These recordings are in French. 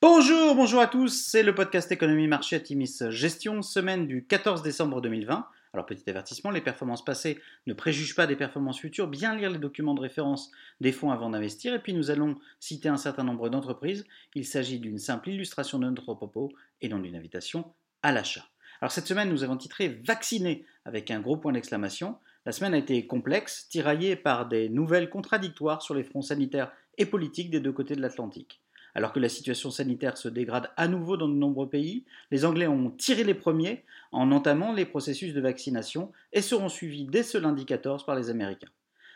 Bonjour, bonjour à tous, c'est le podcast Économie Marché à Timis Gestion, semaine du 14 décembre 2020. Alors petit avertissement, les performances passées ne préjugent pas des performances futures, bien lire les documents de référence des fonds avant d'investir, et puis nous allons citer un certain nombre d'entreprises. Il s'agit d'une simple illustration de notre propos et non d'une invitation à l'achat. Alors cette semaine, nous avons titré Vacciné avec un gros point d'exclamation. La semaine a été complexe, tiraillée par des nouvelles contradictoires sur les fronts sanitaires et politiques des deux côtés de l'Atlantique. Alors que la situation sanitaire se dégrade à nouveau dans de nombreux pays, les Anglais ont tiré les premiers en entamant les processus de vaccination et seront suivis dès ce lundi 14 par les Américains.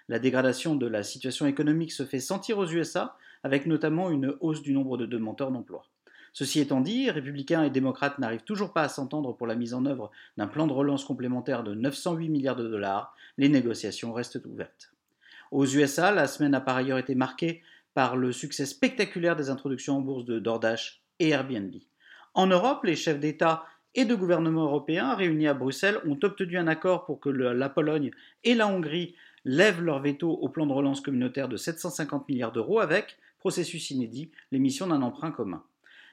La dégradation de la situation économique se fait sentir aux USA, avec notamment une hausse du nombre de demandeurs d'emploi. Ceci étant dit, républicains et démocrates n'arrivent toujours pas à s'entendre pour la mise en œuvre d'un plan de relance complémentaire de 908 milliards de dollars. Les négociations restent ouvertes. Aux USA, la semaine a par ailleurs été marquée par le succès spectaculaire des introductions en bourse de DoorDash et Airbnb. En Europe, les chefs d'État et de gouvernement européens réunis à Bruxelles ont obtenu un accord pour que la Pologne et la Hongrie lèvent leur veto au plan de relance communautaire de 750 milliards d'euros avec, processus inédit, l'émission d'un emprunt commun.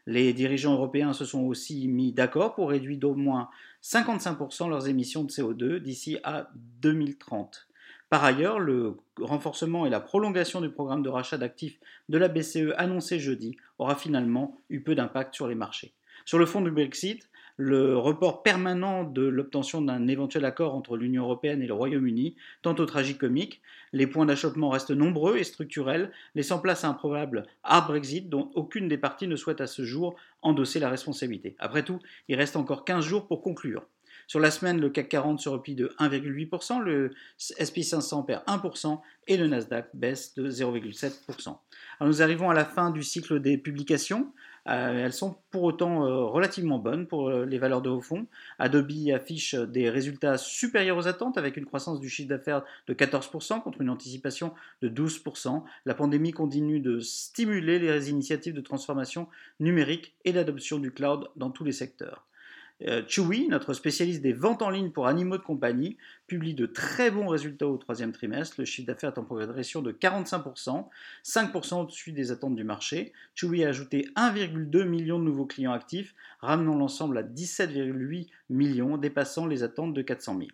Les dirigeants européens se sont aussi mis d'accord pour réduire d'au moins 55% leurs émissions de CO2 d'ici à 2030. Par ailleurs, le renforcement et la prolongation du programme de rachat d'actifs de la BCE annoncé jeudi aura finalement eu peu d'impact sur les marchés. Sur le fond du Brexit, le report permanent de l'obtention d'un éventuel accord entre l'Union européenne et le Royaume-Uni au tragicomique. Les points d'achoppement restent nombreux et structurels, laissant place à un probable hard Brexit dont aucune des parties ne souhaite à ce jour endosser la responsabilité. Après tout, il reste encore 15 jours pour conclure. Sur la semaine, le CAC 40 se replie de 1,8%, le SP 500 perd 1% et le Nasdaq baisse de 0,7%. Alors nous arrivons à la fin du cycle des publications. Euh, elles sont pour autant euh, relativement bonnes pour euh, les valeurs de haut fond. Adobe affiche des résultats supérieurs aux attentes avec une croissance du chiffre d'affaires de 14% contre une anticipation de 12%. La pandémie continue de stimuler les initiatives de transformation numérique et l'adoption du cloud dans tous les secteurs. Euh, Chewy, notre spécialiste des ventes en ligne pour animaux de compagnie, publie de très bons résultats au troisième trimestre. Le chiffre d'affaires est en progression de 45%, 5% au-dessus des attentes du marché. Chewy a ajouté 1,2 million de nouveaux clients actifs, ramenant l'ensemble à 17,8 millions, dépassant les attentes de 400 000.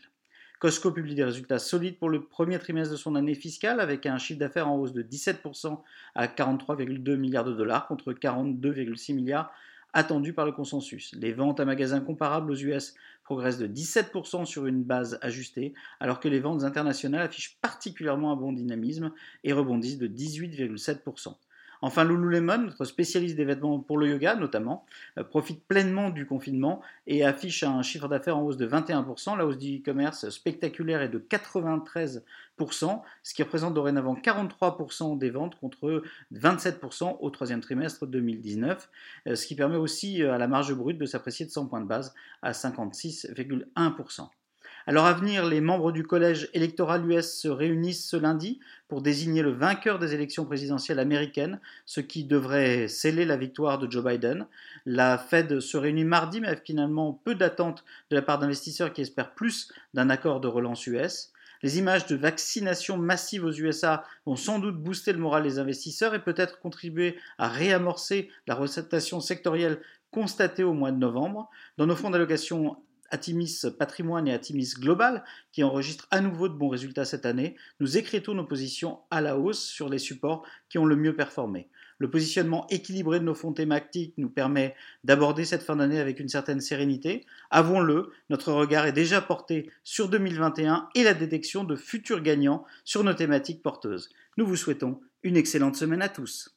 Costco publie des résultats solides pour le premier trimestre de son année fiscale avec un chiffre d'affaires en hausse de 17% à 43,2 milliards de dollars contre 42,6 milliards attendu par le consensus. Les ventes à magasins comparables aux US progressent de 17% sur une base ajustée, alors que les ventes internationales affichent particulièrement un bon dynamisme et rebondissent de 18,7%. Enfin, Lululemon, notre spécialiste des vêtements pour le yoga notamment, euh, profite pleinement du confinement et affiche un chiffre d'affaires en hausse de 21%. La hausse du e-commerce spectaculaire est de 93%, ce qui représente dorénavant 43% des ventes contre 27% au troisième trimestre 2019, euh, ce qui permet aussi euh, à la marge brute de s'apprécier de 100 points de base à 56,1%. À venir, les membres du collège électoral US se réunissent ce lundi pour désigner le vainqueur des élections présidentielles américaines, ce qui devrait sceller la victoire de Joe Biden. La Fed se réunit mardi, mais finalement peu d'attentes de la part d'investisseurs qui espèrent plus d'un accord de relance US. Les images de vaccination massive aux USA vont sans doute booster le moral des investisseurs et peut-être contribuer à réamorcer la recettation sectorielle constatée au mois de novembre. Dans nos fonds d'allocation Atimis Patrimoine et Atimis Global, qui enregistrent à nouveau de bons résultats cette année, nous écritons nos positions à la hausse sur les supports qui ont le mieux performé. Le positionnement équilibré de nos fonds thématiques nous permet d'aborder cette fin d'année avec une certaine sérénité. Avouons-le, notre regard est déjà porté sur 2021 et la détection de futurs gagnants sur nos thématiques porteuses. Nous vous souhaitons une excellente semaine à tous.